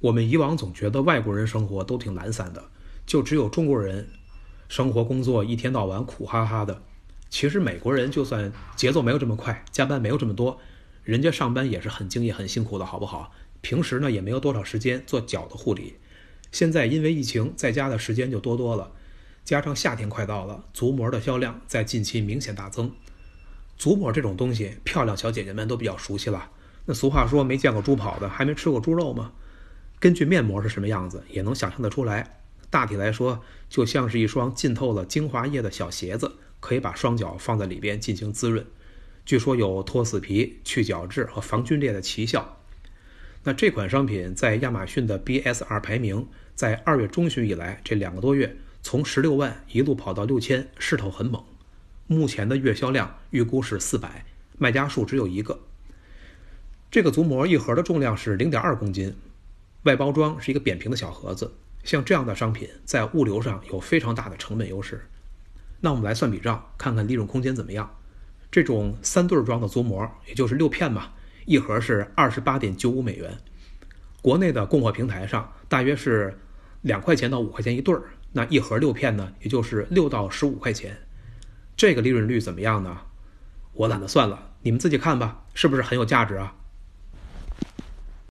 我们以往总觉得外国人生活都挺懒散的，就只有中国人生活工作一天到晚苦哈哈的。其实美国人就算节奏没有这么快，加班没有这么多，人家上班也是很敬业、很辛苦的，好不好？平时呢也没有多少时间做脚的护理。现在因为疫情，在家的时间就多多了，加上夏天快到了，足膜的销量在近期明显大增。足膜这种东西，漂亮小姐姐们都比较熟悉了。那俗话说，没见过猪跑的，还没吃过猪肉吗？根据面膜是什么样子，也能想象得出来。大体来说，就像是一双浸透了精华液的小鞋子，可以把双脚放在里边进行滋润。据说有脱死皮、去角质和防皲裂的奇效。那这款商品在亚马逊的 BSR 排名，在二月中旬以来这两个多月，从十六万一路跑到六千，势头很猛。目前的月销量预估是四百，卖家数只有一个。这个足膜一盒的重量是零点二公斤，外包装是一个扁平的小盒子。像这样的商品在物流上有非常大的成本优势。那我们来算笔账，看看利润空间怎么样。这种三对装的足膜，也就是六片嘛。一盒是二十八点九五美元，国内的供货平台上大约是两块钱到五块钱一对儿，那一盒六片呢，也就是六到十五块钱，这个利润率怎么样呢？我懒得算了，你们自己看吧，是不是很有价值啊？